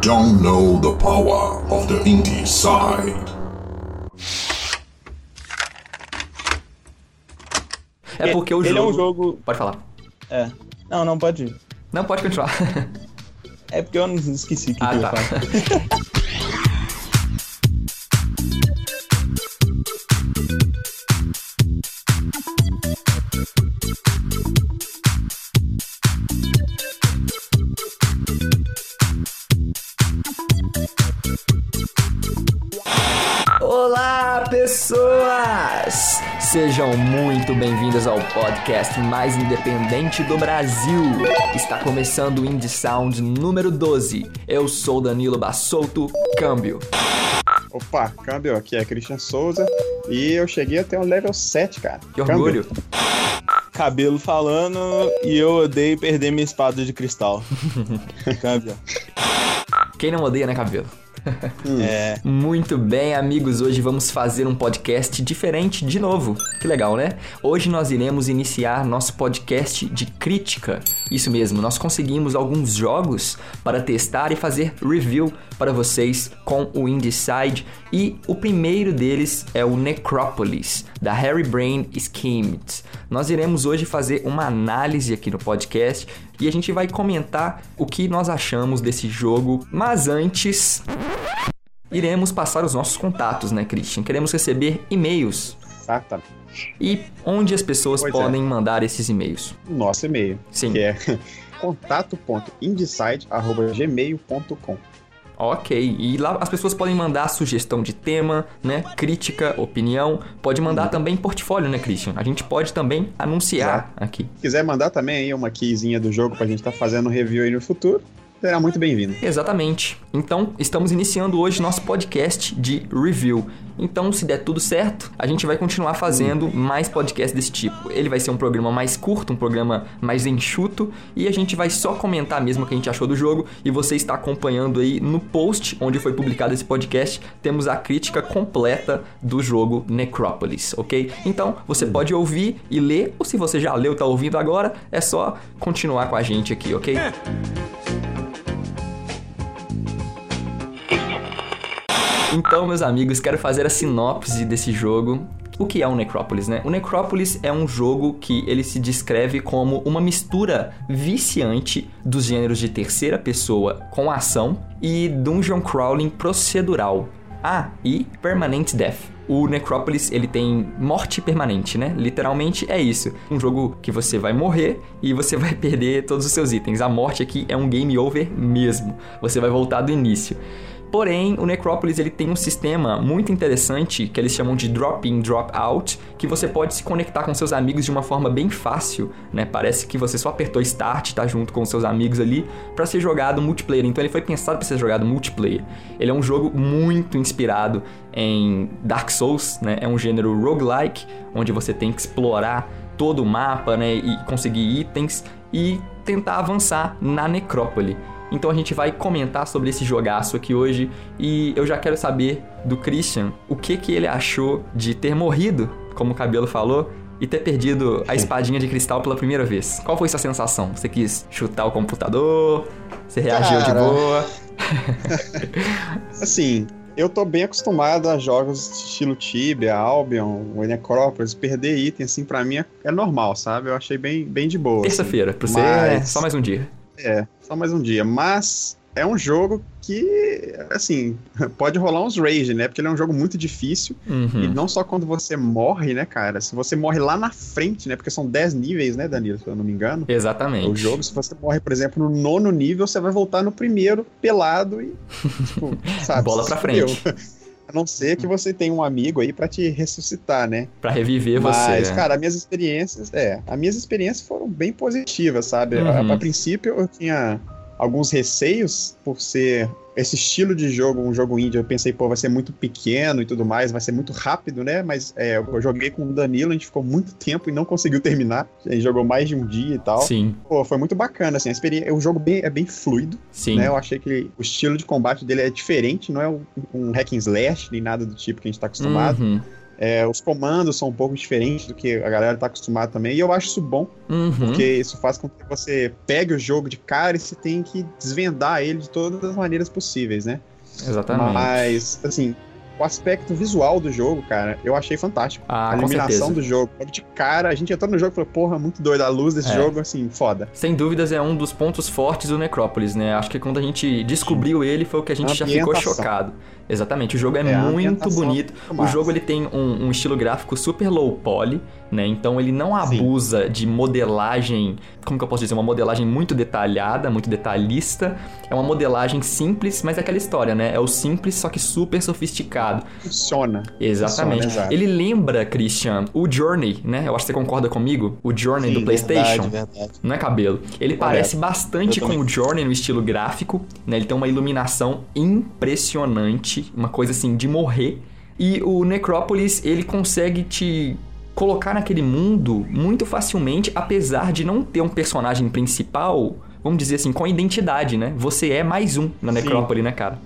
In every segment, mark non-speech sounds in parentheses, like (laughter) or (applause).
don't know the power of the indie side. É porque o Ele jogo... é um jogo. Pode falar. É. Não, não, pode ir. Não, pode continuar. É porque eu não esqueci o que, ah, que eu ia tá. falar. (laughs) Sejam muito bem-vindas ao podcast mais independente do Brasil. Está começando o Indie Sound número 12. Eu sou Danilo Bassolto, câmbio. Opa, câmbio, aqui é Christian Souza. E eu cheguei até o level 7, cara. Que Câmbio. orgulho. Cabelo falando e eu odeio perder minha espada de cristal. (laughs) câmbio. Quem não odeia, né, cabelo? (laughs) É. Muito bem, amigos. Hoje vamos fazer um podcast diferente de novo. Que legal, né? Hoje nós iremos iniciar nosso podcast de crítica. Isso mesmo, nós conseguimos alguns jogos para testar e fazer review para vocês com o Indieside. E o primeiro deles é o Necropolis, da Harry Brain Schemes. Nós iremos hoje fazer uma análise aqui no podcast e a gente vai comentar o que nós achamos desse jogo. Mas antes, iremos passar os nossos contatos, né, Christian? Queremos receber e-mails. Exatamente. E onde as pessoas Pois é. podem mandar esses e-mails? Nosso e-mail. Sim. Que é (laughs) contato.indeside.gmail.com Ok, e lá as pessoas podem mandar sugestão de tema, né? Crítica, opinião. Pode mandar também portfólio, né, Christian? A gente pode também anunciar aqui. Se quiser mandar também aí uma keyzinha do jogo pra gente estar fazendo um review aí no futuro, será muito bem-vindo. Exatamente. Então, estamos iniciando hoje nosso podcast de review. Então, se der tudo certo, a gente vai continuar fazendo mais podcasts desse tipo. Ele vai ser um programa mais curto, um programa mais enxuto, e a gente vai só comentar mesmo o que a gente achou do jogo. E você está acompanhando aí no post onde foi publicado esse podcast, temos a crítica completa do jogo Necropolis, ok? Então, você pode ouvir e ler, ou se você já leu, tá ouvindo agora, é só continuar com a gente aqui, ok? Então, meus amigos, quero fazer a sinopse desse jogo. O que é o Necropolis, né? O Necropolis é um jogo que ele se descreve como uma mistura viciante dos gêneros de terceira pessoa com ação e dungeon crawling procedural. Ah, e Permanent Death. O Necropolis, ele tem morte permanente, né? Literalmente é isso. Um jogo que você vai morrer e você vai perder todos os seus itens. A morte aqui é um game over mesmo. Você vai voltar do início. Porém, o Necropolis ele tem um sistema muito interessante que eles chamam de drop-in, drop-out, que você pode se conectar com seus amigos de uma forma bem fácil, né? Parece que você só apertou start, tá junto com seus amigos ali para ser jogado multiplayer. Então ele foi pensado para ser jogado multiplayer. Ele é um jogo muito inspirado em Dark Souls, né? É um gênero roguelike, onde você tem que explorar todo o mapa, né, e conseguir itens e tentar avançar na necrópole. Então a gente vai comentar sobre esse jogaço aqui hoje e eu já quero saber do Christian o que que ele achou de ter morrido, como o Cabelo falou, e ter perdido a espadinha de cristal pela primeira vez. Qual foi sua sensação? Você quis chutar o computador? Você reagiu de Cara. boa? (laughs) Assim, eu tô bem acostumado a jogos estilo Tibia, Albion, Necrópolis, perder item, assim, pra mim é, é normal, sabe? Eu achei bem, bem de boa. assim. Terça-feira, pra você é Mas- só mais um dia. É, só mais um dia. Mas é um jogo que, assim, (laughs) pode rolar uns rage, né? Porque ele é um jogo muito difícil. Uhum. E não só quando você morre, né, cara? Se você morre lá na frente, né? Porque são 10 níveis, né, Danilo? Se eu não me engano. Exatamente. O jogo, se você morre, por exemplo, no nono nível, você vai voltar no primeiro pelado e, (laughs) tipo, sabe? Bola pra frente. (laughs) A não ser que você tenha um amigo aí pra te ressuscitar, né? Pra reviver você. Mas, né? cara, as minhas experiências, é, as minhas experiências foram bem positivas, sabe? Uhum. A, a princípio eu tinha alguns receios por ser esse estilo de jogo, um jogo indie, eu pensei, pô, vai ser muito pequeno e tudo mais, vai ser muito rápido, né? Mas é, eu joguei com o Danilo, a gente ficou muito tempo e não conseguiu (laughs) terminar. A gente jogou mais de um dia e tal. Sim, Pô, foi muito bacana, assim, a experiência, o jogo bem, é bem fluido, sim. né? Eu achei que o estilo de combate dele é diferente, não é um, um hack and slash, nem nada do tipo que a gente tá acostumado. Uhum. É, os comandos são um pouco diferentes do que a galera tá acostumada também. E eu acho isso bom, Uhum. porque isso faz com que você pegue o jogo de cara e você tem que desvendar ele de todas as maneiras possíveis, né? Exatamente. Mas, assim, o aspecto visual do jogo, cara, eu achei fantástico. Ah, a iluminação do jogo. Logo De cara, a gente entrou no jogo e falou, porra, muito doido. A luz desse É. jogo, assim, foda. Sem dúvidas é um dos pontos fortes do Necrópolis, né? Acho que quando a gente descobriu ele foi o que a gente já ficou chocado. Exatamente, o jogo é, É, a muito bonito. é O jogo ele tem um, um estilo gráfico super low poly, né? Então ele não Sim. abusa de modelagem, como que eu posso dizer, uma modelagem muito detalhada, muito detalhista. É uma modelagem simples, mas é aquela história, né? É o simples, só que super sofisticado. Funciona. Exatamente. Funciona. Ele lembra, Christian, o Journey, né? Eu acho que você conconcorda comigo. O Journey Sim, do PlayStation. Verdade, verdade. Não é cabelo. Ele parece bastante com o Journey no estilo gráfico, né? Ele tem uma iluminação impressionante, uma coisa assim de morrer. E o Necrópolis, ele consegue te colocar naquele mundo muito facilmente, apesar de não ter um personagem principal, vamos dizer assim, com identidade, né? Você é mais um na Sim. Necrópole, né, cara?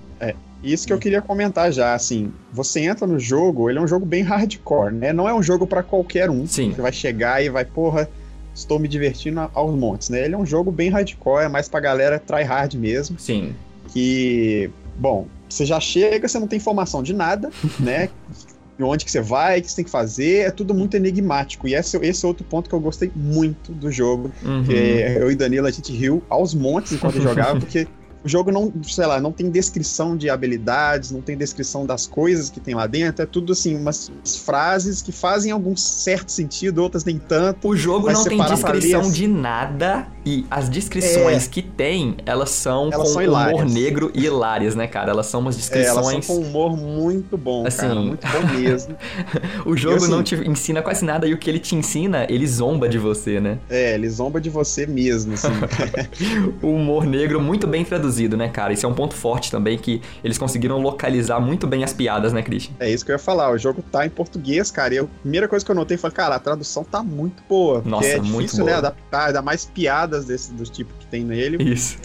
Isso que eu queria comentar já, assim, você entra no jogo, ele é um jogo bem hardcore, né? Não é um jogo pra qualquer um. Sim. Você vai chegar e vai, porra, estou me divertindo aos montes, né? Ele é um jogo bem hardcore, é mais pra galera tryhard mesmo, Sim. que, bom, você já chega, você não tem informação de nada, (laughs) né? De onde que você vai, o que você tem que fazer, é tudo muito enigmático. E esse, esse é outro ponto que eu gostei muito do jogo, Uhum. que eu e Danilo, a gente riu aos montes enquanto (laughs) jogava, porque o jogo não, sei lá, não tem descrição de habilidades, não tem descrição das coisas que tem lá dentro, é tudo assim, umas frases que fazem algum certo sentido, outras nem tanto. O jogo não tem descrição assim- de nada e as descrições que tem, elas são Elas com são humor negro e hilárias, né, cara? Elas são umas É, elas são descrições. com um humor muito bom, Assim, cara, muito bom mesmo. (laughs) O jogo assim- não te ensina quase nada e o que ele te ensina, ele zomba de você, né? É, ele zomba de você mesmo, assim. (laughs) O humor negro muito bem traduzido, né, cara? Isso é um ponto forte também que eles conseguiram localizar muito bem as piadas, né, Christian? é isso que eu ia falar, o jogo tá em português, cara, e a primeira coisa que eu notei foi, cara, a tradução tá muito boa. Nossa, é muito difícil, né, boa. adaptar, dar mais piadas desse, do tipo que tem nele.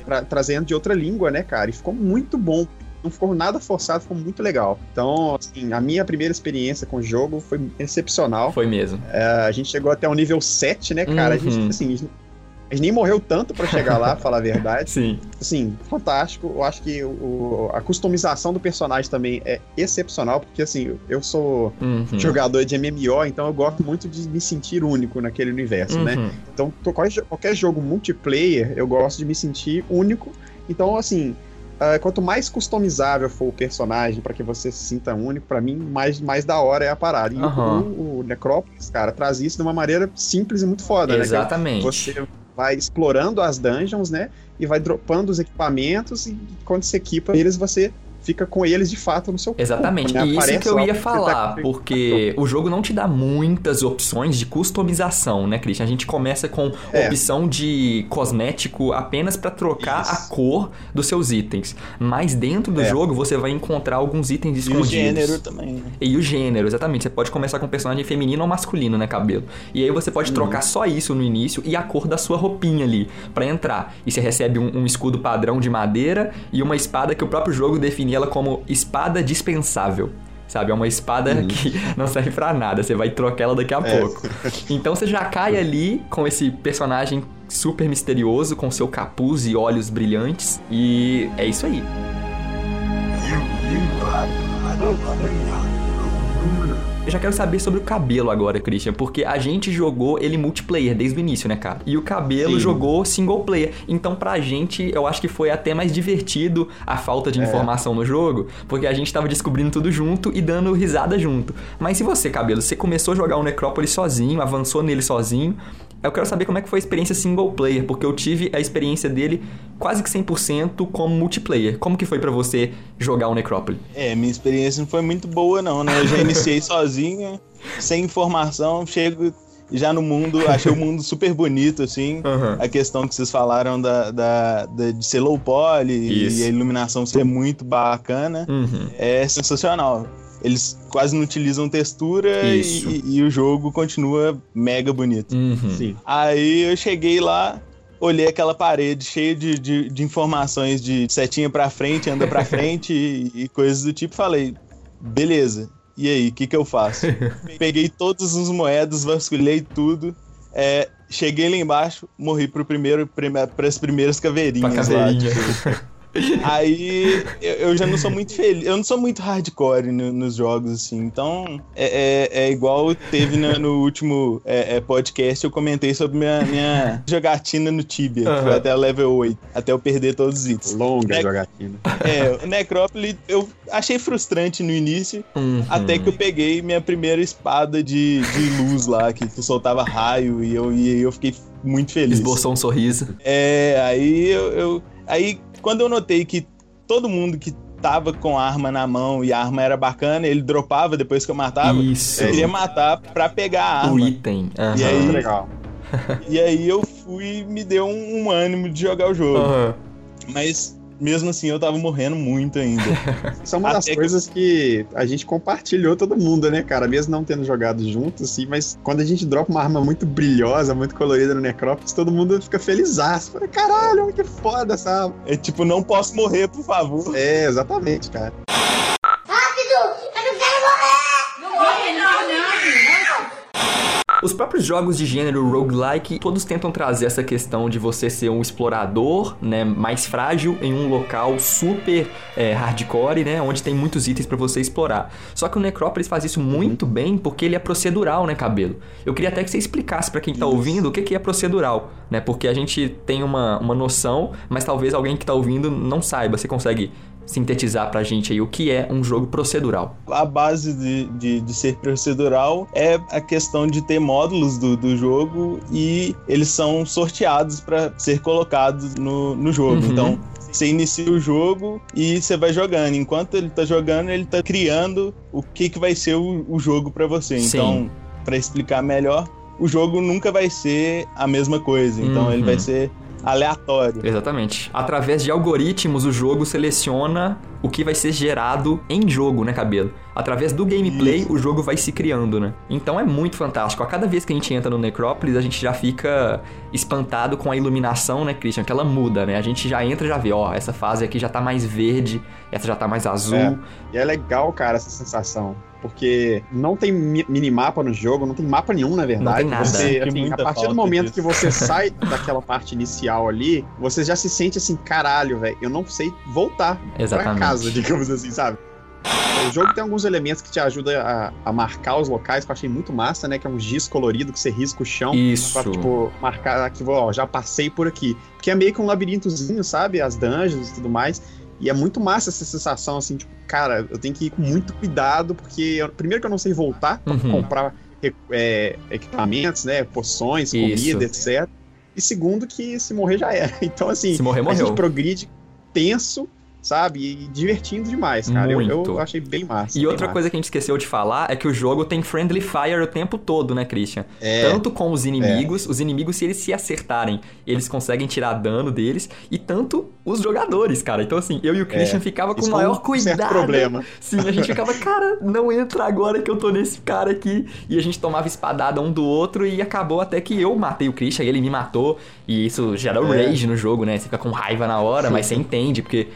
Tra- trazendo de outra língua, né, cara? E ficou muito bom. Não ficou nada forçado, ficou muito legal. Então, assim, a minha primeira experiência com o jogo foi excepcional. Foi mesmo. É, a gente chegou até o nível 7, né, cara? A Uhum. gente, assim, a gente- a gente nem morreu tanto pra chegar lá, (laughs) falar a verdade. Sim. Assim, fantástico. Eu acho que o- a customização do personagem também é excepcional, porque, assim, eu sou Uhum. jogador de MMO, então eu gosto muito de me sentir único naquele universo, né? Uhum. Então, to- qualquer, jogo multiplayer, eu gosto de me sentir único. Então, assim, ah, quanto mais customizável for o personagem para que você se sinta único, pra mim, mais, mais da hora é a parada. E Aham. o, o Necrópolis, cara, traz isso de uma maneira simples e muito foda, né? Exatamente. Você vai explorando as dungeons, né? E vai dropando os equipamentos e quando você equipa eles, você fica com eles de fato no seu corpo, Exatamente. né? E isso que eu ia falar, tá- porque o jogo não te dá muitas opções de customização, né, Christian? A gente começa com É. opção de cosmético apenas pra trocar Isso. a cor dos seus itens. Mas dentro do É. jogo você vai encontrar alguns itens E o escondidos. gênero também, né? E o gênero, exatamente. Você pode começar com personagem feminino ou masculino, né, cabelo? E aí você Uhum. pode trocar só isso no início e a cor da sua roupinha ali pra entrar. E você recebe um, um escudo padrão de madeira e uma espada que o próprio jogo define ela como espada dispensável. Sabe, é uma espada que (laughs) não serve pra nada, você vai trocar ela daqui a Uhum. É. pouco. Então você já cai ali com esse personagem super misterioso, com seu capuz e olhos brilhantes, e é isso aí. Eu já quero saber sobre o cabelo agora, Christian, porque a gente jogou ele multiplayer desde o início, né, cara? E o cabelo Sim. jogou single player. Então, pra gente, eu acho que foi até mais divertido a falta de É. informação no jogo, porque a gente tava descobrindo tudo junto e dando risada junto. Mas se você, cabelo, você começou a jogar o Necrópolis sozinho, avançou nele sozinho, eu quero saber como é que foi a experiência single player, porque eu tive a experiência dele quase que 100% como multiplayer. Como que foi pra você jogar o Necrópolis? É, minha experiência não foi muito boa, não, né? Eu já iniciei sozinho, (laughs) sem informação, chego já no mundo, achei o (laughs) mundo super bonito, assim. Aham. A questão que vocês falaram da, da, da- de ser low poly Isso. e a iluminação ser muito bacana, Uhum. é sensacional. Eles quase não utilizam textura e, e- e o jogo continua mega bonito. Uhum. Sim. Aí eu cheguei lá, olhei aquela parede cheia de, de, de informações de setinha pra frente, anda pra (laughs) frente e, e coisas do tipo, falei, beleza. E aí, o que, que eu faço? (laughs) Peguei todas as moedas, vasculhei tudo. É, cheguei lá embaixo, morri pro primeiro, para as primeiras caveirinhas. Pra caveirinha. Lá, tipo, (laughs) (laughs) Aí eu, eu, já não sou muito feliz. Eu não sou muito hardcore no, nos jogos, assim. Então é, é, é igual teve no, no último é, é, podcast. Eu comentei sobre minha, minha jogatina no Tibia, uhum. que foi até level 8, até eu perder todos os itens. Longa ne jogatina. É, o Necrópole eu achei frustrante no início, uhum. até que eu peguei minha primeira espada de, de luz lá, que soltava raio, e eu, e eu fiquei muito feliz. Esboçou um sorriso. É, aí eu, eu aí quando eu notei que todo mundo que tava com a arma na mão e a arma era bacana, ele dropava depois que eu matava. Isso. Eu queria matar pra pegar a arma. O item. Uhum. E aí, legal. (laughs) e aí eu fui me deu um, um ânimo de jogar o jogo. Uhum. Mas mesmo assim eu tava morrendo muito ainda. (laughs) Isso é uma das coisas que... que... a gente compartilhou todo mundo, né, cara? Mesmo não tendo jogado junto, assim, mas quando a gente dropa uma arma muito brilhosa, muito colorida no Necrópolis, todo mundo fica feliz. Fala, caralho, que foda essa arma. É tipo, não posso morrer, por favor. É, exatamente, cara. Os próprios jogos de gênero roguelike, todos tentam trazer essa questão de você ser um explorador, né, mais frágil em um local super é, hardcore, né, onde tem muitos itens para você explorar. Só que o Necrópolis faz isso muito uhum. bem porque ele é procedural, né, Cabelo? Eu queria até que você explicasse para quem tá isso. ouvindo o que, que é procedural, né, porque a gente tem uma, uma noção, mas talvez alguém que tá ouvindo não saiba. Você consegue sintetizar pra gente aí o que é um jogo procedural. A base de, de, de ser procedural é a questão de ter módulos do, do jogo e eles são sorteados para ser colocados no, no jogo. Uhum. Então, você inicia o jogo e você vai jogando. Enquanto ele tá jogando, ele tá criando o que, que vai ser o, o jogo para você. Sim. Então, para explicar melhor, o jogo nunca vai ser a mesma coisa. Então, uhum. ele vai ser aleatório. Exatamente. Através de algoritmos, o jogo seleciona o que vai ser gerado em jogo, né, cabelo? Através do gameplay, Isso. o jogo vai se criando, né? Então é muito fantástico. A cada vez que a gente entra no Necrópolis, a gente já fica espantado com a iluminação, né, Christian? Que ela muda, né? A gente já entra e já vê, ó, essa fase aqui já tá mais verde, essa já tá mais azul. É. E é legal, cara, essa sensação porque não tem minimapa no jogo, não tem mapa nenhum, na verdade. Não tem nada. Você, assim, a partir do momento disso. que você (laughs) sai daquela parte inicial ali, você já se sente assim, caralho, velho, eu não sei voltar Exatamente. pra casa, (laughs) digamos assim, sabe? O jogo tem alguns elementos que te ajudam a, a, marcar os locais, que eu achei muito massa, né? Que é um giz colorido que você risca o chão. Isso. Pra, tipo, marcar que, ó, já passei por aqui. Porque é meio que um labirintozinho, sabe? As dungeons e tudo mais. E é muito massa essa sensação, assim, tipo, cara, eu tenho que ir com muito cuidado, porque eu, primeiro que eu não sei voltar pra uhum. comprar é, equipamentos, né? Poções, comida, Isso. etc. E segundo que se morrer já era. (laughs) Então, assim, se morrer, morreu. a gente progride tenso sabe? E divertindo demais, cara. Eu, eu, achei bem massa. E bem outra massa. coisa que a gente esqueceu de falar é que o jogo tem friendly fire o tempo todo, né, Christian? É, tanto com os inimigos, é. os inimigos, se eles se acertarem, eles conseguem tirar dano deles, e tanto os jogadores, cara. Então, assim, eu e o Christian é. ficava com o maior cuidado. Certo problema. Sim, a gente ficava, cara, não entra agora que eu tô nesse cara aqui. E a gente tomava espadada um do outro e acabou até que eu matei o Christian e ele me matou. E isso gera é. rage no jogo, né? Você fica com raiva na hora, mas você entende, porque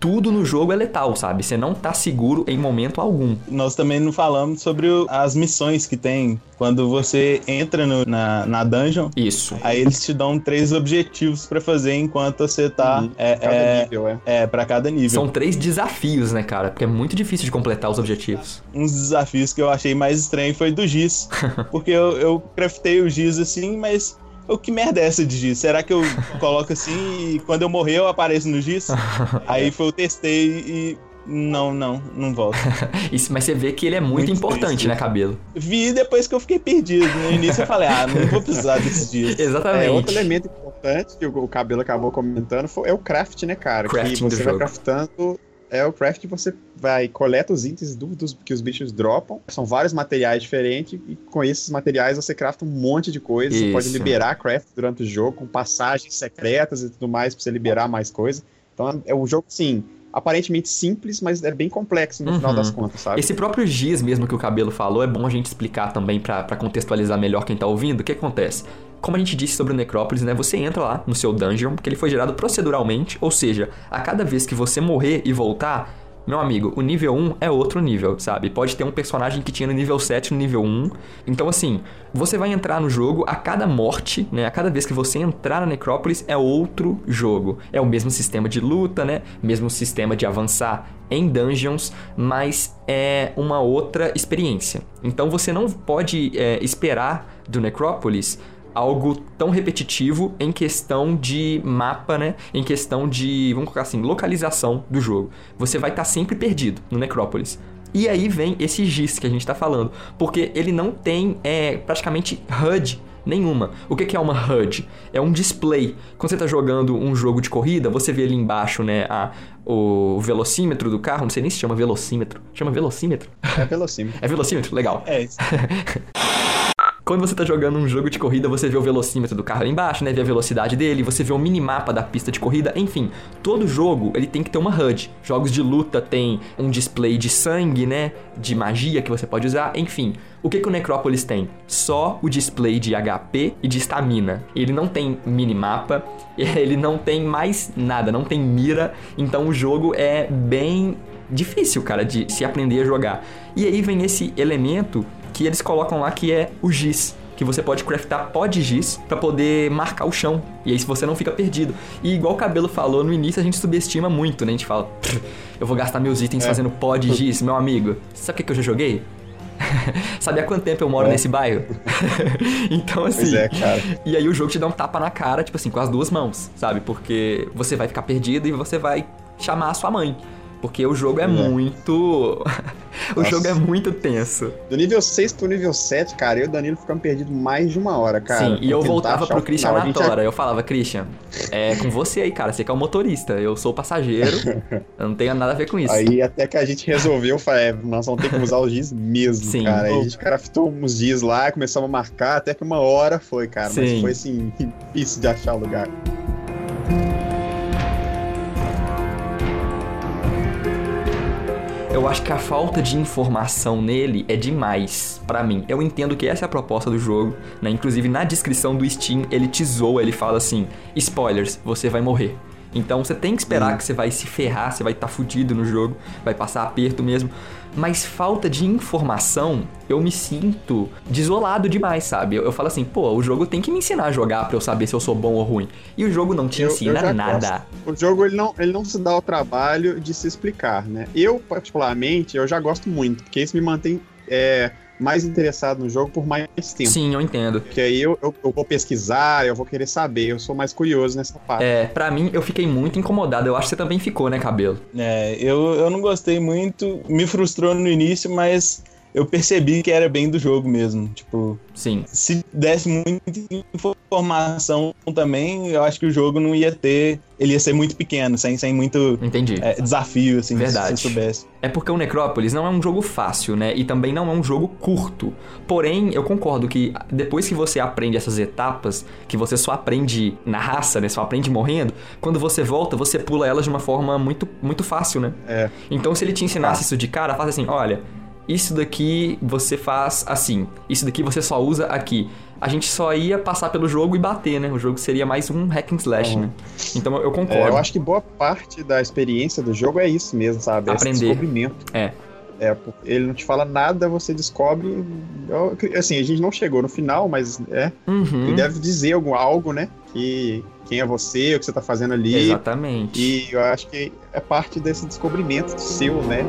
tudo no jogo é letal, sabe? Você não tá seguro em momento algum. Nós também não falamos sobre as missões que tem quando você entra no, na, na dungeon. Isso. Aí eles te dão três objetivos para fazer enquanto você tá. Uhum. É, cada é, nível, é. É, pra cada nível. São três desafios, né, cara? Porque é muito difícil de completar os objetivos. Um dos desafios que eu achei mais estranho foi do giz. (laughs) porque eu, eu craftei o giz assim, mas o que merda é essa de giz? Será que eu (laughs) coloco assim e quando eu morrer eu apareço no giz? (laughs) Aí foi, eu testei e não, não, não volta. (laughs) Isso, mas você vê que ele é muito, muito importante, triste. né, cabelo? Vi depois que eu fiquei perdido. No início eu falei, ah, não vou precisar desses dias. Exatamente. É, outro elemento importante que o, cabelo acabou comentando foi, é o craft, né, cara? Crafting que você vai jogo. craftando é o craft você vai coleta os itens do, dos, que os bichos dropam. São vários materiais diferentes e com esses materiais você crafta um monte de coisa. Isso. Você pode liberar craft durante o jogo com passagens secretas e tudo mais para você liberar mais coisa. Então é um jogo sim aparentemente simples, mas é bem complexo no uhum. final das contas, sabe? Esse próprio giz mesmo que o Cabelo falou, é bom a gente explicar também para contextualizar melhor quem tá ouvindo. O que acontece? Como a gente disse sobre o Necrópolis, né? Você entra lá no seu dungeon, que ele foi gerado proceduralmente, ou seja, a cada vez que você morrer e voltar, Meu amigo, o nível 1 é outro nível, sabe? Pode ter um personagem que tinha no nível 7 no nível 1. Então, assim, você vai entrar no jogo a cada morte, né? A cada vez que você entrar na Necrópolis é outro jogo. É o mesmo sistema de luta, né? Mesmo sistema de avançar em dungeons, mas é uma outra experiência. Então você não pode é, esperar do Necrópolis algo tão repetitivo em questão de mapa, né? Em questão de, vamos colocar assim, localização do jogo. Você vai estar tá sempre perdido no Necrópolis. E aí vem esse GIS que a gente está falando, porque ele não tem é, praticamente HUD nenhuma. O que é uma HUD? É um display. Quando você está jogando um jogo de corrida, você vê ali embaixo, né, a, o velocímetro do carro, não sei nem se chama velocímetro. Chama velocímetro? É velocímetro. é velocímetro, legal. É isso. (laughs) Quando você tá jogando um jogo de corrida, você vê o velocímetro do carro embaixo, né? Vê a velocidade dele, você vê o minimapa da pista de corrida, enfim. Todo jogo, ele tem que ter uma HUD. Jogos de luta tem um display de sangue, né? De magia que você pode usar, enfim. O que, que o Necrópolis tem? Só o display de HP e de estamina. Ele não tem minimapa, (laughs) ele não tem mais nada, não tem mira. Então o jogo é bem difícil, cara, de se aprender a jogar. E aí vem esse elemento que eles colocam lá que é o giz que você pode craftar pó de giz para poder marcar o chão. E aí você não fica perdido. E igual o Cabelo falou, no início a gente subestima muito, né? A gente fala, eu vou gastar meus itens é. fazendo pó de giz, meu amigo. Sabe o que, que eu já joguei? (laughs) Sabe há quanto tempo eu moro é. nesse bairro? (laughs) então, assim. É, e aí o jogo te dá um tapa na cara, tipo assim, com as duas mãos, sabe? Porque você vai ficar perdido e você vai chamar a sua mãe. Porque o jogo é, é. muito. (laughs) o jogo é muito tenso. Do nível 6 pro nível 7, cara, eu e o Danilo ficamos perdidos mais de uma hora, cara. Sim, e eu voltava pro Christian na tora. Já... Eu falava, Christian, é com você aí, cara. Você que é o motorista. Eu sou o passageiro. eu não tenho nada a ver com isso. Aí até que a gente resolveu, falei, é, nós vamos ter que usar os dias mesmo, Sim. cara. Aí a gente craftou uns dias lá, começamos a marcar, até que uma hora foi, cara. Sim. Mas foi assim, difícil de achar o lugar. Eu acho que a falta de informação nele é demais para mim. Eu entendo que essa é a proposta do jogo, né? Inclusive na descrição do Steam ele te zoa, ele fala assim: spoilers, você vai morrer. Então você tem que esperar hum. que você vai se ferrar, você vai estar tá fudido no jogo, vai passar aperto mesmo mas falta de informação, eu me sinto desolado demais, sabe? Eu, eu, falo assim, pô, o jogo tem que me ensinar a jogar para eu saber se eu sou bom ou ruim. E o jogo não te eu, ensina eu nada. Gosto. O jogo ele não, ele não se dá o trabalho de se explicar, né? Eu, particularmente, eu já gosto muito, porque isso me mantém é, mais interessado no jogo por mais tempo. Sim, eu entendo. Porque aí eu, eu, eu, vou pesquisar, eu vou querer saber, eu sou mais curioso nessa parte. É, pra mim eu fiquei muito incomodado. Eu acho que você também ficou, né, cabelo? É, eu, eu não gostei muito, me frustrou no início, mas eu percebi que era bem do jogo mesmo. Tipo, sim. Se desse muita informação também, eu acho que o jogo não ia ter. Ele ia ser muito pequeno, sem, sem muito Entendi. É, desafio, assim, Verdade. se soubesse. É porque o Necrópolis não é um jogo fácil, né? E também não é um jogo curto. Porém, eu concordo que depois que você aprende essas etapas, que você só aprende na raça, né? Só aprende morrendo, quando você volta, você pula elas de uma forma muito, muito fácil, né? É. Então, se ele te ensinasse isso de cara, faz assim: olha isso daqui você faz assim, isso daqui você só usa aqui. A gente só ia passar pelo jogo e bater, né? O jogo seria mais um hack and slash, uhum. né? Então eu concordo. É, eu acho que boa parte da experiência do jogo é isso mesmo, sabe? Aprender. Esse descobrimento. É. É, ele não te fala nada, você descobre. Assim, a gente não chegou no final, mas é. Uhum. Ele deve dizer algum, algo, né? Que quem é você, o que você tá fazendo ali. Exatamente. E eu acho que é parte desse descobrimento seu, né?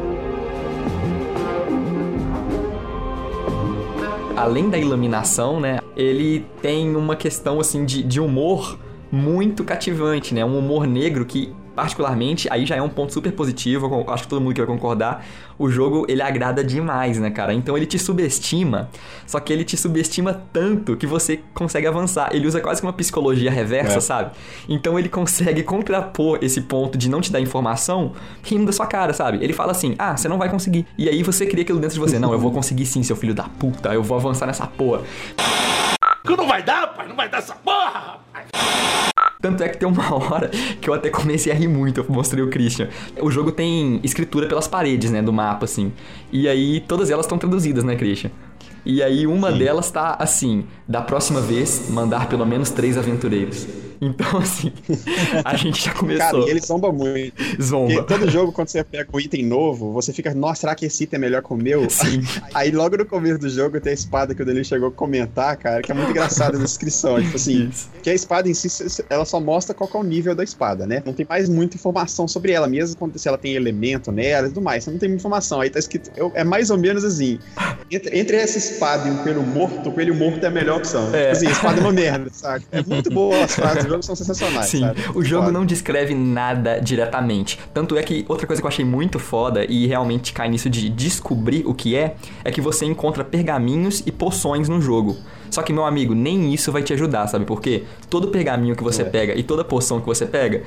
Além da iluminação, né, ele tem uma questão assim de, de humor muito cativante, né? Um humor negro que particularmente, aí já é um ponto super positivo, acho que todo mundo que vai concordar. O jogo, ele agrada demais, né, cara? Então ele te subestima, só que ele te subestima tanto que você consegue avançar. Ele usa quase que uma psicologia reversa, é. sabe? Então ele consegue contrapor esse ponto de não te dar informação rindo da sua cara, sabe? Ele fala assim: ah, você não vai conseguir. E aí você cria aquilo dentro de você: não, eu vou conseguir sim, seu filho da puta, eu vou avançar nessa porra. Não vai dar, pai, não vai dar essa porra, rapaz. Tanto é que tem uma (laughs) hora que eu até comecei a rir muito, eu mostrei o Christian. O jogo tem escritura pelas paredes, né, do mapa, assim. E aí todas elas estão traduzidas, né, Christian? E aí uma Sim. delas tá assim: da próxima vez, mandar pelo menos três aventureiros. Então, assim, (laughs) a gente já começou. Cara, e ele zomba muito. Zomba. Porque todo jogo, quando você pega um item novo, você fica, nossa, será que esse item é melhor que o meu? Sim. (laughs) Aí logo no começo do jogo tem a espada que o Danilo chegou a comentar, cara, que é muito engraçado na descrição. Tipo assim, Isso. que a espada em si, ela só mostra qual é o nível da espada, né? Não tem mais muita informação sobre ela, mesmo quando se ela tem elemento nela e tudo mais. Você não tem muita informação. Aí tá escrito, eu- é mais ou menos assim. Entre, entre essa espada e um coelho morto, o coelho morto é a melhor opção. É. Tipo assim, a espada é uma merda, sabe? É muito boa, as (laughs) frases jogo são sensacionais, Sim, sabe? o jogo Foda. não descreve nada diretamente. Tanto é que outra coisa que eu achei muito foda e realmente cai nisso de descobrir o que é, é que você encontra pergaminhos e poções no jogo. Só que, meu amigo, nem isso vai te ajudar, sabe por quê? Todo pergaminho que você É. pega e toda poção que você pega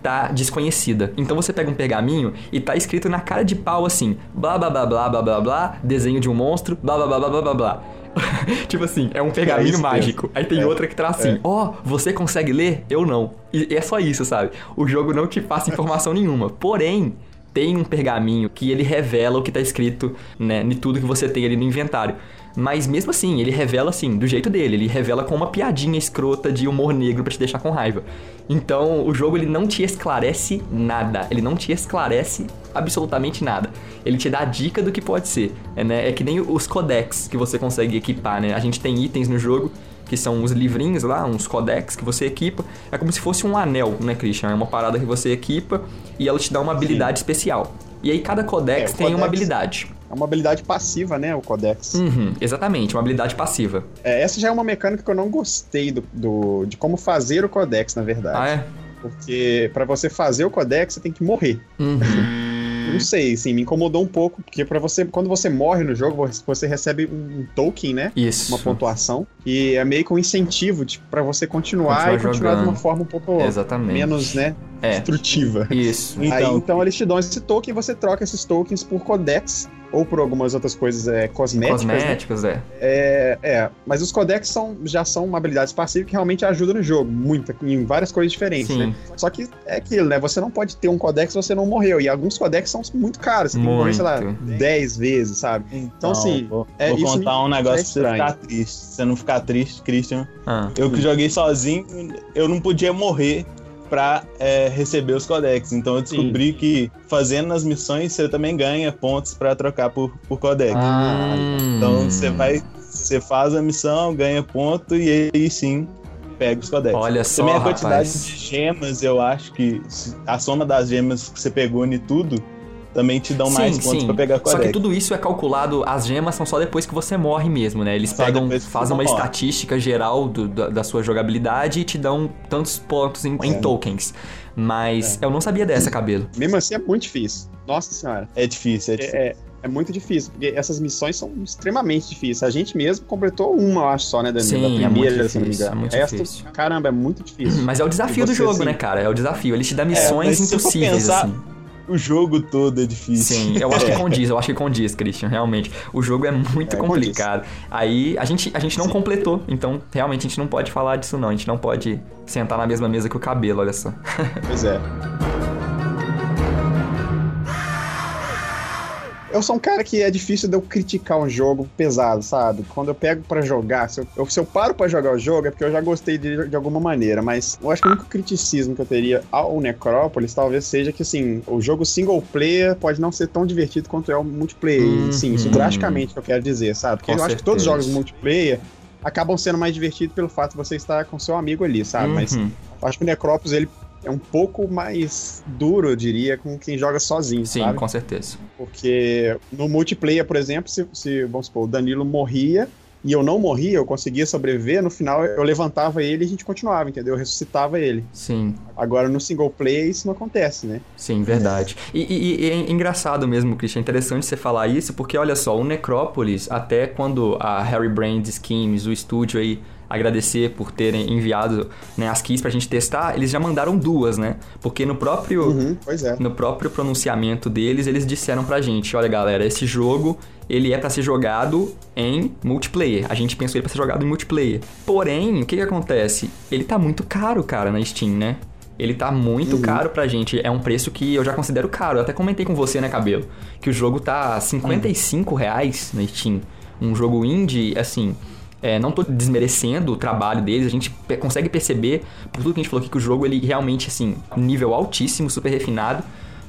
tá desconhecida. Então você pega um pergaminho e tá escrito na cara de pau assim: blá blá blá blá blá blá blá, desenho de um monstro, blá blá blá blá blá blá. (laughs) tipo assim, é um pergaminho mesmo. mágico. Aí tem É. outra que traz assim: É. ó, você consegue ler? Eu não. E é só isso, sabe? O jogo não te passa informação (laughs) nenhuma. Porém, tem um pergaminho que ele revela o que tá escrito, né, em tudo que você tem ali no inventário. Mas mesmo assim, ele revela assim, do jeito dele, ele revela com uma piadinha escrota de humor negro pra te deixar com raiva. Então, o jogo ele não te esclarece nada, ele não te esclarece absolutamente nada. Ele te dá a dica do que pode ser, é, né? É que nem os codex que você consegue equipar, né? A gente tem itens no jogo que são uns livrinhos lá, uns codex que você equipa. É como se fosse um anel, né, Christian? É uma parada que você equipa e ela te dá uma habilidade especial. E aí cada codex É, tem uma codex- habilidade. É uma habilidade passiva, né? O Codex. Uhum, exatamente, uma habilidade passiva. É, essa já é uma mecânica que eu não gostei do, do- de como fazer o Codex, na verdade. Ah, é? Porque pra você fazer o Codex, você tem que morrer. Uhum. (laughs) Não sei, assim, me incomodou um pouco, porque para você, quando você morre no jogo, você recebe um token, né? Isso. Uma pontuação. E é meio que um incentivo tipo, para você continuar Continuar e continuar de jogando. uma forma um pouco Exatamente. menos, né? É. Destrutiva. Isso. Aí Então, então eles te dão esse token e você troca esses tokens por codex ou por algumas outras coisas é, cosméticas. né? Cosméticos, é. É, é, mas os codex são, já são uma habilidade passiva que realmente ajuda no jogo, muita, em várias coisas diferentes, Sim. né? Só que é aquilo, né? Você não pode ter um codex se você não morreu. E alguns codex são muito caros. Você tem que morrer, sei lá, Muito. 10 vezes, sabe? Então, assim, vou, é, vou isso contar me- um negócio é pra você ficar triste. Você não ficar triste, Christian. Ah. Eu que joguei sozinho, eu não podia morrer pra é, receber os codex. Então eu descobri que fazendo as missões você também ganha pontos pra trocar por, por codex. Ah, Então você vai, você faz a missão, ganha ponto e aí sim pega os codex. Olha só, Também a quantidade rapaz. de gemas, eu acho que a soma das gemas que você pegou em tudo também te dão mais pontos pra pegar Só que codex. tudo isso é calculado, as gemas são só depois que você morre mesmo, né? Eles Só pegam, fazem você uma morre. estatística geral do- da, da sua jogabilidade e te dão tantos pontos em, em É. tokens. Mas eu não sabia dessa, cabelo. Mesmo assim é muito difícil. Nossa senhora. É difícil, é difícil. É, é, é muito difícil, porque essas missões são extremamente difíceis. A gente mesmo completou uma, eu acho só, né, Danilo? Sim, a é primeira, muito se não me difícil, engano. é muito difícil. Caramba, é muito difícil. Mas é o desafio E do você, jogo, assim- né, cara? É o desafio. Ele te dá missões mas se for impossíveis, pensar- assim. O jogo todo é difícil. Sim, eu acho que (laughs) condiz, eu acho que condiz, Christian, realmente. O jogo é muito É, complicado. Aí a gente, a gente não completou, então realmente a gente não pode falar disso, não. A gente não pode sentar na mesma mesa que o cabelo, olha só. Pois é. Eu sou um cara que é difícil de eu criticar um jogo pesado, sabe? Quando eu pego pra jogar, se eu, se eu paro pra jogar o jogo é porque eu já gostei de, de alguma maneira, mas eu acho que o único criticismo que eu teria ao Necrópolis talvez seja que, assim, o jogo single player pode não ser tão divertido quanto é o multiplayer. Uhum. Sim, isso drasticamente que eu quero dizer, sabe? Porque Com eu acho que todos os certeza. jogos multiplayer acabam sendo mais divertidos pelo fato de você estar com seu amigo ali, sabe? Mas Uhum. eu acho que o Necrópolis ele é um pouco mais duro, eu diria, com quem joga sozinho, Sim, sabe? com certeza. Porque no multiplayer, por exemplo, se, se, vamos supor, o Danilo morria e eu não morria, eu conseguia sobreviver, no final eu levantava ele e a gente continuava, entendeu? Eu ressuscitava ele. Sim, Agora no single player isso não acontece, né? sim, verdade. E, e- e é engraçado mesmo, Christian, é interessante você falar isso, porque olha só, o Necrópolis, até quando a Harry Brand Schemes, o estúdio aí, agradecer por terem enviado né, as keys pra gente testar, eles já mandaram duas, né? Porque no próprio. Uhum, pois é. No próprio pronunciamento deles, eles disseram pra gente, olha galera, esse jogo, ele é pra ser jogado em multiplayer. A gente pensou ele pra ser jogado em multiplayer. Porém, o que que acontece? Ele tá muito caro, cara, na Steam, né? Ele tá muito Uhum. caro pra gente. É um preço que eu já considero caro. Eu até comentei com você, né, Cabelo? Que o jogo tá 55 reais na Steam. Um jogo indie, assim... É, não tô desmerecendo o trabalho deles, a gente consegue perceber, por tudo que a gente falou aqui, que o jogo ele realmente, assim, nível altíssimo, super refinado,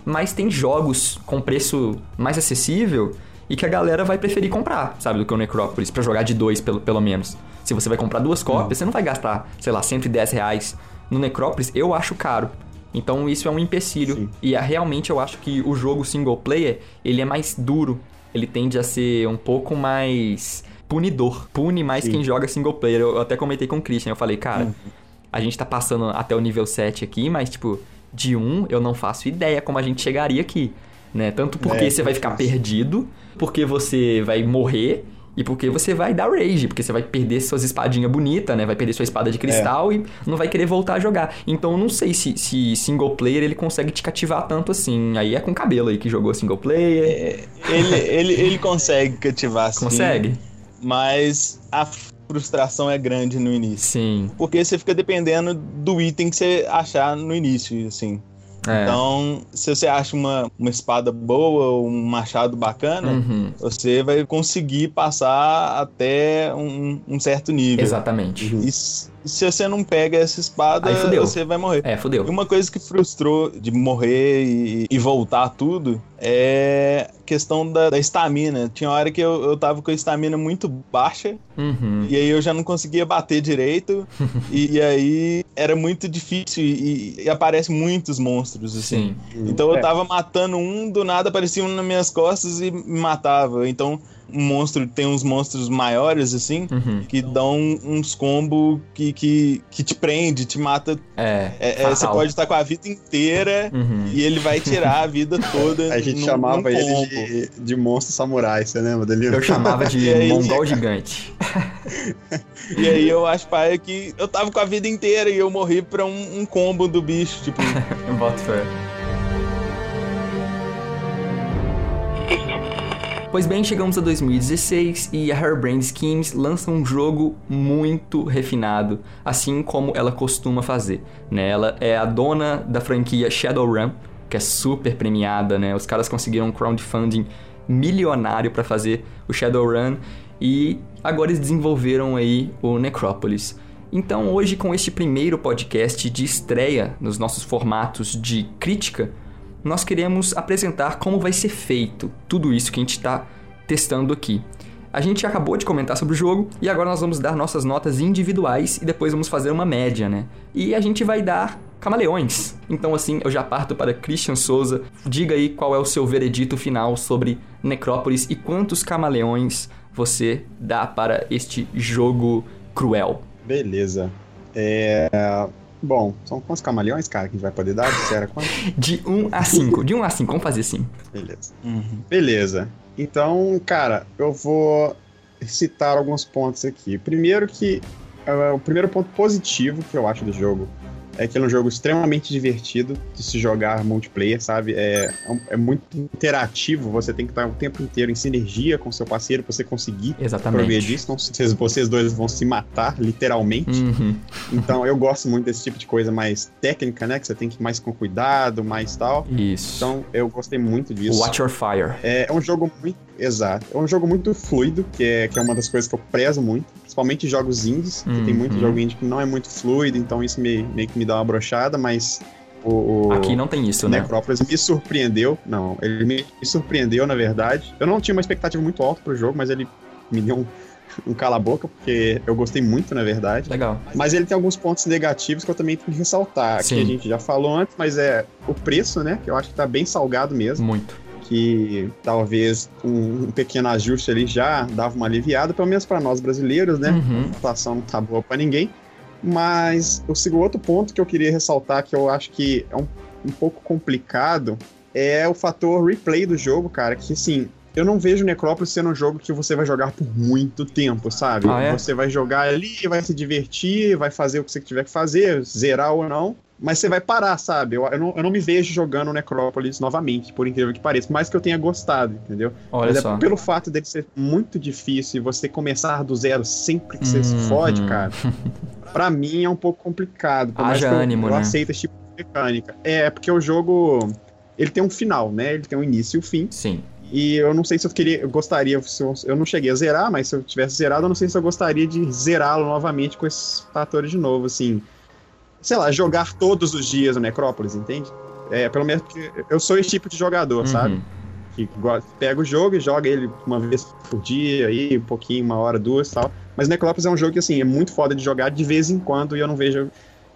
mas tem jogos com preço mais acessível e que a galera vai preferir comprar, sabe, do que o Necrópolis, pra jogar de dois, pelo, pelo menos. Se você vai comprar duas cópias, você não vai gastar, sei lá, 110 reais no Necrópolis, eu acho caro. Então isso é um empecilho. Sim. E é, realmente eu acho que o jogo single player, ele é mais duro. Ele tende a ser um pouco mais punidor. Pune mais Sim. quem joga single player. Eu até comentei com o Christian, eu falei, cara, a gente tá passando até o nível 7 aqui, mas tipo, de 1 eu não faço ideia como a gente chegaria aqui. Né? Tanto porque É, você vai ficar fácil. perdido, porque você vai morrer e porque você vai dar rage, porque você vai perder suas espadinhas bonitas, né? Vai perder sua espada de cristal e não vai querer voltar a jogar. Então eu não sei se, se single player ele consegue te cativar tanto assim. Aí é com cabelo aí que jogou single player. Ele, ele, ele consegue cativar sim, Consegue? Mas a frustração é grande no início. Sim. Porque você fica dependendo do item que você achar no início, assim. É. Então, se você acha uma, uma espada boa ou um machado bacana, Uhum. você vai conseguir passar até um, um certo nível. Exatamente. S- se você não pega essa espada, você vai morrer. É, fodeu. E uma coisa que frustrou de morrer e, e voltar tudo é a questão da estamina. Tinha hora que eu, eu tava com a estamina muito baixa Uhum. e aí eu já não conseguia bater direito (laughs) e, e aí era muito difícil e, e aparecem muitos monstros assim. Sim. Então eu É. tava matando um, do nada aparecia um nas minhas costas e me matava. Então monstro tem uns monstros maiores assim Uhum. que dão uns combos que, que, que te prende, te mata. É. É, é, você pode estar com a vida inteira Uhum. e ele vai tirar a vida (laughs) toda. A gente num- chamava num ele de, de monstro samurai, você lembra dele? Eu chamava de (laughs) aí, mongol gigante. E aí eu acho, pai, que eu tava com a vida inteira e eu morri pra um, um combo do bicho. Tipo, (laughs) Eu boto fé. Pois bem, chegamos a 2016 e a Hairbrained Schemes lança um jogo muito refinado, assim como ela costuma fazer. Né? Ela é a dona da franquia Shadowrun, que é super premiada, né? Os caras conseguiram um crowdfunding milionário para fazer o Shadowrun e agora eles desenvolveram aí o Necropolis. Então, hoje, com este primeiro podcast de estreia nos nossos formatos de crítica, nós queremos apresentar como vai ser feito tudo isso que a gente está testando aqui. A gente acabou de comentar sobre o jogo e agora nós vamos dar nossas notas individuais e depois vamos fazer uma média, né? E a gente vai dar camaleões. Então, assim, eu já parto para Christian Souza. Diga aí qual é o seu veredito final sobre Necrópolis e quantos camaleões você dá para este jogo cruel. Beleza. É. Bom, são quantos camaleões, cara, que a gente vai poder dar? Você era quantos? De 1 a 5. De 1 a 5, vamos fazer assim. Beleza. uhum. Beleza. Então, cara, eu vou citar alguns pontos aqui. Primeiro que é, o primeiro ponto positivo que eu acho do jogo é que ele é um jogo extremamente divertido de se jogar multiplayer, sabe? É, é muito interativo, você tem que estar o tempo inteiro em sinergia com seu parceiro pra você conseguir Exatamente. progredir, senão vocês, vocês dois vão se matar, literalmente. Uhum. Então eu gosto muito desse tipo de coisa mais técnica, né? Que você tem que ir mais com cuidado, mais tal. Isso. Então eu gostei muito disso. Watch Your Fire. É, é um jogo muito. Exato. É um jogo muito fluido, que é, que é uma das coisas que eu prezo muito. Principalmente jogos indies, que tem muito Uhum. jogo indie que não é muito fluido, então isso me, meio que me dá uma brochada, mas o. o Aqui não tem isso, né? Necrópolis me surpreendeu. Não, ele me, me surpreendeu, na verdade. Eu não tinha uma expectativa muito alta pro jogo, mas ele me deu um, um cala-boca, porque eu gostei muito, na verdade. Legal. Mas ele tem alguns pontos negativos que eu também tenho que ressaltar. Sim. Que a gente já falou antes, mas é o preço, né? Que eu acho que tá bem salgado mesmo. Muito. Que talvez um, um pequeno ajuste ali já dava uma aliviada, pelo menos para nós brasileiros, né? Uhum. A inflação não tá boa para ninguém. Mas o segundo outro ponto que eu queria ressaltar, que eu acho que é um, um pouco complicado, é o fator replay do jogo, cara. Que assim, eu não vejo Necrópolis sendo um jogo que você vai jogar por muito tempo, sabe? Ah, é? Você vai jogar ali, vai se divertir, vai fazer o que você tiver que fazer, zerar ou não. Mas você vai parar, sabe? Eu, eu, não, eu não me vejo jogando Necrópolis novamente, por incrível que pareça. Mais que eu tenha gostado, entendeu? Olha Mas é só. pelo fato dele ser muito difícil e você começar do zero sempre que você se Uhum. fode, cara. (laughs) Pra mim é um pouco complicado. Por mais Haja eu, ânimo, eu né? aceito esse tipo de mecânica. É, porque o jogo. Ele tem um final, né? Ele tem um início e um fim. Sim. E eu não sei se eu queria, eu gostaria, se eu, eu não cheguei a zerar, mas se eu tivesse zerado, eu não sei se eu gostaria de zerá-lo novamente com esses fatores de novo, assim. Sei lá, jogar todos os dias o Necrópolis, entende? É, pelo menos porque eu sou esse tipo de jogador, Uhum. sabe? Que pega o jogo e joga ele uma vez por dia, aí, um pouquinho, uma hora, duas e tal. Mas Necrópolis é um jogo que, assim, é muito foda de jogar de vez em quando e eu não vejo.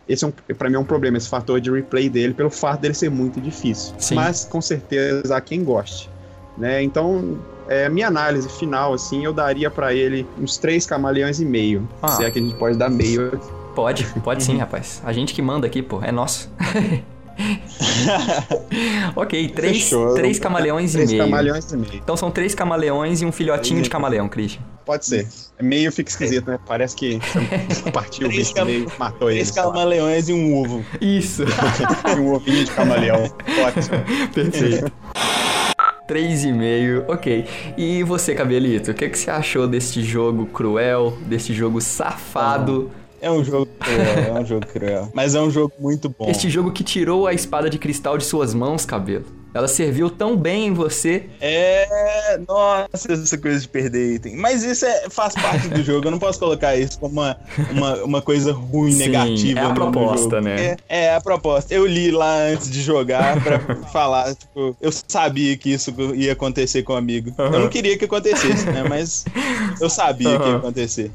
Esse é um, pra mim é um problema, esse fator de replay dele, pelo fato dele ser muito difícil. Sim. Mas com certeza há quem goste. Né? Então, é, minha análise final, assim, eu daria pra ele uns três camaleões e meio. Ah. Se é que a gente pode dar meio. Pode, pode Uhum. sim, rapaz. A gente que manda aqui, pô, é nosso. (laughs) ok, três, Fechou. três camaleões Três e meio. camaleões e meio. Então são três camaleões e um filhotinho de camaleão, Christian. Pode ser. É meio fica esquisito, né? Parece que (laughs) partiu o bicho cam- meio, matou ele. Três lá. camaleões e um ovo. Isso, (laughs) E um ovinho de camaleão. Ótimo. perfeito. Três e meio, ok. E você, Cabelito, o que, que você achou deste jogo cruel, deste jogo safado? É um jogo cruel, é um jogo cruel. Mas é um jogo muito bom. Este jogo que tirou a espada de cristal de suas mãos, Cabelo. Ela serviu tão bem em você. É. Nossa, essa coisa de perder item. Mas isso é, faz parte do jogo. Eu não posso colocar isso como uma, uma, uma coisa ruim, Sim, negativa. é a proposta, né? É, é a proposta. Eu li lá antes de jogar pra falar. Tipo, eu sabia que isso ia acontecer com o amigo. Eu não queria que acontecesse, né? Mas eu sabia que ia acontecer.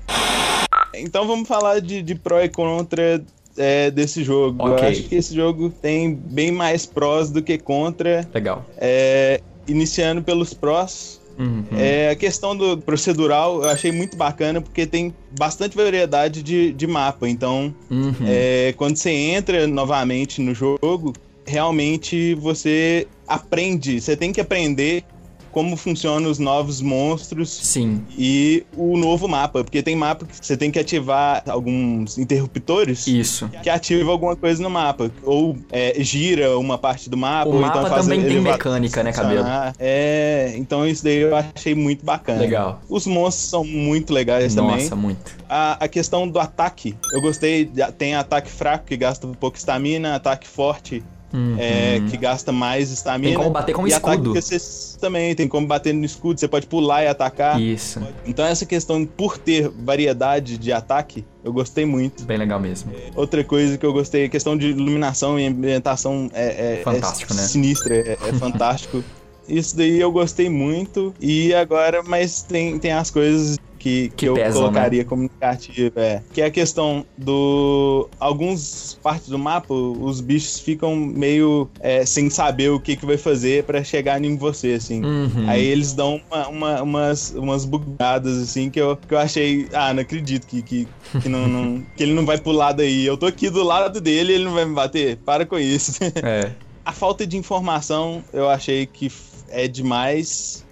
Então vamos falar de, de pró e contra é, desse jogo. Ok. Eu acho que esse jogo tem bem mais prós do que contra. Legal. É, iniciando pelos prós, Uhum. é, a questão do procedural eu achei muito bacana porque tem bastante variedade de, de mapa. Então, Uhum. é, quando você entra novamente no jogo, realmente você aprende, você tem que aprender como funcionam os novos monstros Sim. e o novo mapa, porque tem mapa que você tem que ativar alguns interruptores Isso. que ativam alguma coisa no mapa, ou é, gira uma parte do mapa, O ou mapa então faz também tem mecânica, né, Cabelo? É, então isso daí eu achei muito bacana. Legal. Os monstros são muito legais também. Nossa, muito. A, a questão do ataque, eu gostei. Tem ataque fraco que gasta pouco estamina, ataque forte Uhum. é, que gasta mais estamina. Tem como bater com e escudo. você também tem como bater no escudo, você pode pular e atacar. Isso. Então essa questão por ter variedade de ataque, eu gostei muito. Bem legal mesmo. Outra coisa que eu gostei, a questão de iluminação e ambientação é, é- Fantástico, é né? sinistra, é, é fantástico. (laughs) Isso daí eu gostei muito. E agora, mas tem, tem as coisas que, que, Que eu pesam, né? colocaria como negativa. É. Que é a questão do. Alguns partes do mapa, os bichos ficam meio é, sem saber o que, que vai fazer pra chegar em você, assim. Uhum. Aí eles dão uma- uma- umas, umas bugadas, assim, que eu, que eu achei. Ah, não acredito que, que, que, não, não- (laughs) que ele não vai pular daí. Eu tô aqui do lado dele e ele não vai me bater. Para com isso. É. (laughs) A falta de informação eu achei que é demais.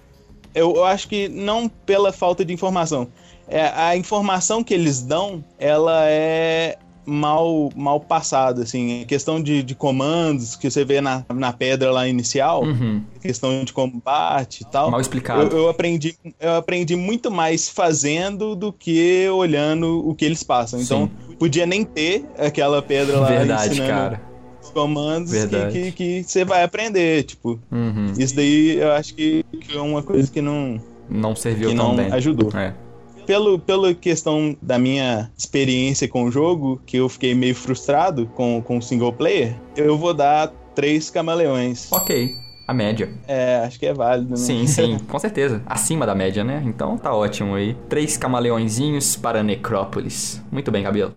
Eu, eu acho que não pela falta de informação. É, a informação que eles dão, ela é mal, mal passada, assim. A questão de, de comandos que você vê na, na pedra lá inicial, Uhum. questão de combate e tal. Mal Eu, explicado. eu aprendi, eu aprendi muito mais fazendo do que olhando o que eles passam. Então, podia nem ter aquela pedra lá Verdade, ensinando cara. Os comandos que, Verdade. que, você vai aprender. Tipo, Uhum. isso daí eu acho que, que é uma coisa que não, Não serviu que tão não bem. ajudou. É. Pelo, pela questão da minha experiência com o jogo, que eu fiquei meio frustrado com, com o single player, eu vou dar três camaleões. Ok. A média. É, acho que é válido, né? Sim, sim, (laughs) com certeza. Acima da média, né? Então tá ótimo aí. Três camaleõezinhos para Necrópolis. Muito bem, cabelo.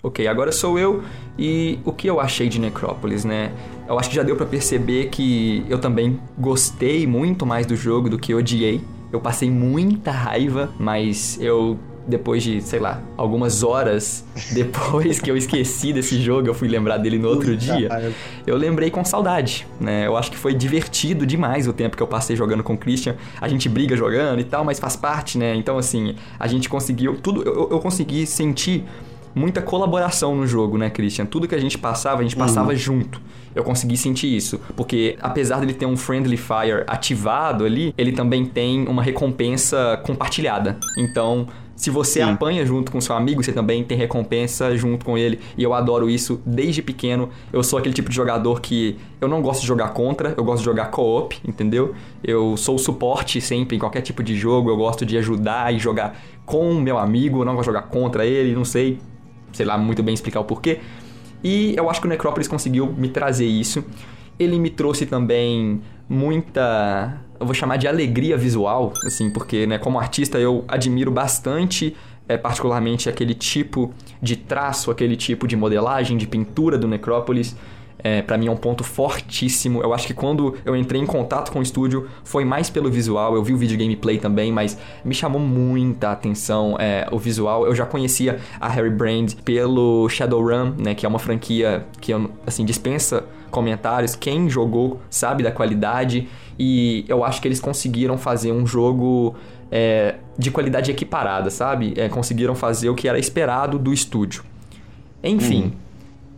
Ok, agora sou eu e o que eu achei de Necrópolis, né? Eu acho que já deu pra perceber que eu também gostei muito mais do jogo do que odiei. Eu passei muita raiva, mas eu depois de, sei lá, algumas horas (laughs) depois que eu esqueci desse jogo, eu fui lembrar dele no outro dia eu lembrei com saudade, né? Eu acho que foi divertido demais o tempo que eu passei jogando com o Christian. A gente briga jogando e tal, mas faz parte, né? Então, assim, a gente conseguiu. Tudo. Eu, eu consegui sentir muita colaboração no jogo, né, Christian? Tudo que a gente passava, a gente passava junto. Eu consegui sentir isso, porque apesar dele ter um Friendly Fire ativado ali, ele também tem uma recompensa compartilhada. Então, Se você Sim. apanha junto com seu amigo, você também tem recompensa junto com ele. E eu adoro isso desde pequeno. Eu sou aquele tipo de jogador que eu não gosto de jogar contra, eu gosto de jogar co-op, entendeu? Eu sou o suporte sempre em qualquer tipo de jogo, eu gosto de ajudar e jogar com o meu amigo, eu não gosto de jogar contra ele, não sei, sei lá muito bem explicar o porquê. E eu acho que o Necrópolis conseguiu me trazer isso. Ele me trouxe também muita, eu vou chamar de alegria visual, assim, porque, né, como artista eu admiro bastante, é, particularmente aquele tipo de traço, aquele tipo de modelagem, de pintura do Necrópolis. É, para mim é um ponto fortíssimo. Eu acho que quando eu entrei em contato com o estúdio foi mais pelo visual. Eu vi o vídeo gameplay também, mas me chamou muita atenção é, o visual. Eu já conhecia a Harry Brand pelo Shadowrun, né, que é uma franquia que assim dispensa comentários. Quem jogou sabe da qualidade e eu acho que eles conseguiram fazer um jogo é, de qualidade equiparada, sabe? É, conseguiram fazer o que era esperado do estúdio. Enfim.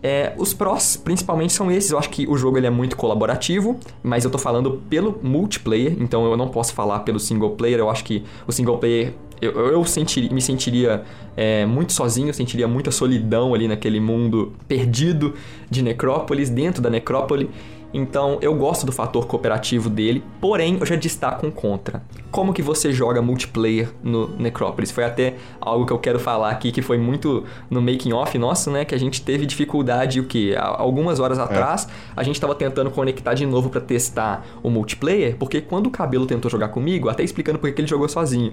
É, os prós, principalmente, são esses. Eu acho que o jogo ele é muito colaborativo, mas eu tô falando pelo multiplayer, então eu não posso falar pelo single player. Eu acho que o single player eu, eu sentiria, me sentiria é, muito sozinho, sentiria muita solidão ali naquele mundo perdido de Necrópolis, dentro da Necrópole. Então eu gosto do fator cooperativo dele, porém eu já destaco um contra. Como que você joga multiplayer no Necrópolis? Foi até algo que eu quero falar aqui que foi muito no making off nosso, né, que a gente teve dificuldade o que algumas horas atrás, a gente estava tentando conectar de novo para testar o multiplayer, porque quando o Cabelo tentou jogar comigo, até explicando por que ele jogou sozinho,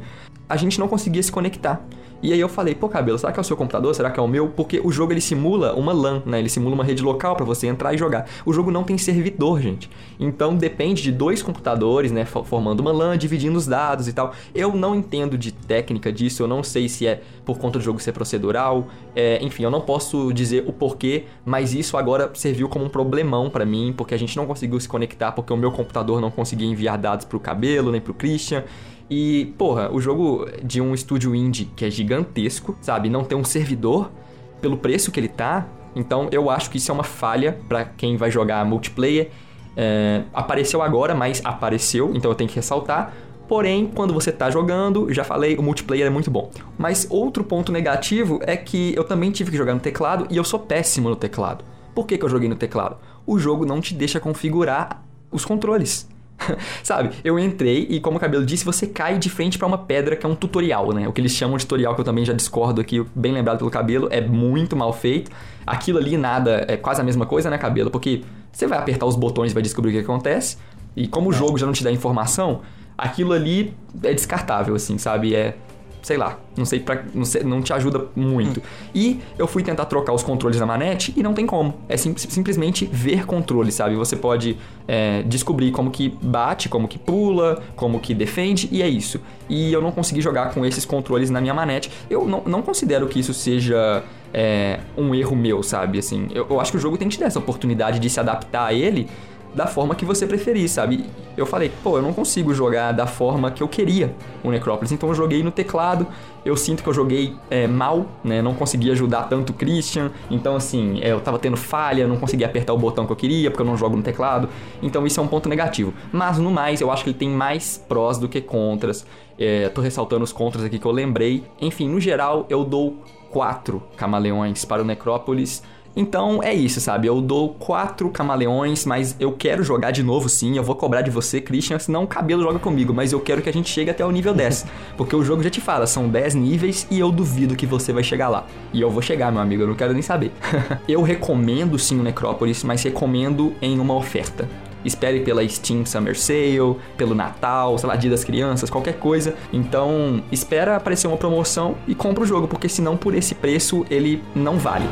a gente não conseguia se conectar. E aí eu falei, pô, Cabelo, será que é o seu computador? Será que é o meu? Porque o jogo ele simula uma LAN, né? Ele simula uma rede local para você entrar e jogar. O jogo não tem servidor, gente. Então depende de dois computadores, né, formando uma LAN, dividindo os dados e tal. Eu não entendo de técnica disso, eu não sei se é por conta do jogo ser procedural, é, enfim, eu não posso dizer o porquê, mas isso agora serviu como um problemão para mim, porque a gente não conseguiu se conectar porque o meu computador não conseguia enviar dados pro Cabelo, nem pro Christian. E, porra, o jogo de um estúdio indie que é gigantesco, sabe? Não tem um servidor pelo preço que ele tá. Então eu acho que isso é uma falha para quem vai jogar multiplayer. É, apareceu agora, mas apareceu, então eu tenho que ressaltar. Porém, quando você tá jogando, já falei, o multiplayer é muito bom. Mas outro ponto negativo é que eu também tive que jogar no teclado e eu sou péssimo no teclado. Por que, que eu joguei no teclado? O jogo não te deixa configurar os controles. (laughs) Sabe, eu entrei e, como o cabelo disse, você cai de frente para uma pedra que é um tutorial, né? O que eles chamam de tutorial, que eu também já discordo aqui, bem lembrado pelo cabelo, é muito mal feito. Aquilo ali, nada, é quase a mesma coisa, né, cabelo? Porque você vai apertar os botões e vai descobrir o que acontece. E como o jogo já não te dá informação, aquilo ali é descartável, assim, sabe? É sei lá, não sei não, não te ajuda muito. E eu fui tentar trocar os controles na manete e não tem como. É sim, simplesmente ver controle, sabe? Você pode é, descobrir como que bate, como que pula, como que defende e é isso. E eu não consegui jogar com esses controles na minha manete. Eu não, não considero que isso seja é, um erro meu, sabe? Assim, eu, eu acho que o jogo tem que te dar essa oportunidade de se adaptar a ele da forma que você preferir, sabe? Eu falei, pô, eu não consigo jogar da forma que eu queria o Necrópolis, então eu joguei no teclado. Eu sinto que eu joguei é, mal, né? Não consegui ajudar tanto o Christian, então assim, é, eu tava tendo falha, não conseguia apertar o botão que eu queria, porque eu não jogo no teclado. Então isso é um ponto negativo. Mas no mais, eu acho que ele tem mais prós do que contras. É, tô ressaltando os contras aqui que eu lembrei. Enfim, no geral, eu dou quatro camaleões para o Necrópolis. Então é isso, sabe? Eu dou quatro camaleões, mas eu quero jogar de novo sim. Eu vou cobrar de você, Christian, senão o cabelo joga comigo. Mas eu quero que a gente chegue até o nível 10. (laughs) Porque o jogo já te fala, são 10 níveis e eu duvido que você vai chegar lá. E eu vou chegar, meu amigo, eu não quero nem saber. (laughs) eu recomendo sim o Necrópolis, mas recomendo em uma oferta. Espere pela Steam Summer Sale, pelo Natal, sei lá, Dia das Crianças, qualquer coisa. Então, espera aparecer uma promoção e compra o jogo, porque senão por esse preço ele não vale.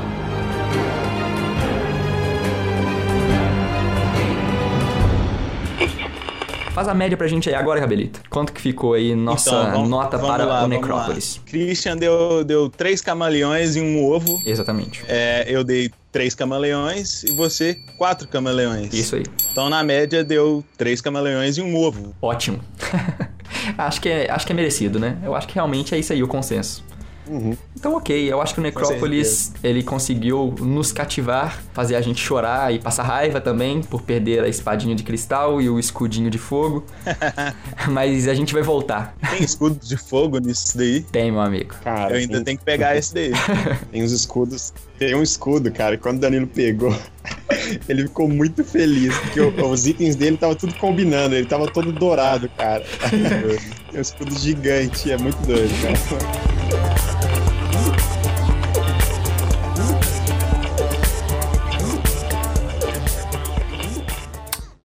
Faz a média pra gente aí agora, Cabelito. Quanto que ficou aí nossa Então, vamos- nota vamos para lá, o Necrópolis? Christian deu, deu três camaleões e um ovo. Exatamente. É, eu dei três camaleões e você quatro camaleões. Isso aí. Então, na média, deu três camaleões e um ovo. Ótimo. (laughs) acho, que é, acho que é merecido, né? Eu acho que realmente é isso aí o consenso. Uhum. Então, ok, eu acho que o Necrópolis ele conseguiu nos cativar, fazer a gente chorar e passar raiva também por perder a espadinha de cristal e o escudinho de fogo. (laughs) Mas a gente vai voltar. Tem escudo de fogo nisso daí? Tem, meu amigo. Cara, Eu ainda tem, tenho que pegar esse daí. (laughs) tem os escudos. Tem um escudo, cara, e quando o Danilo pegou, (laughs) ele ficou muito feliz, porque os itens dele tava tudo combinando, ele tava todo dourado, cara. Tem um escudo gigante, é muito doido, cara.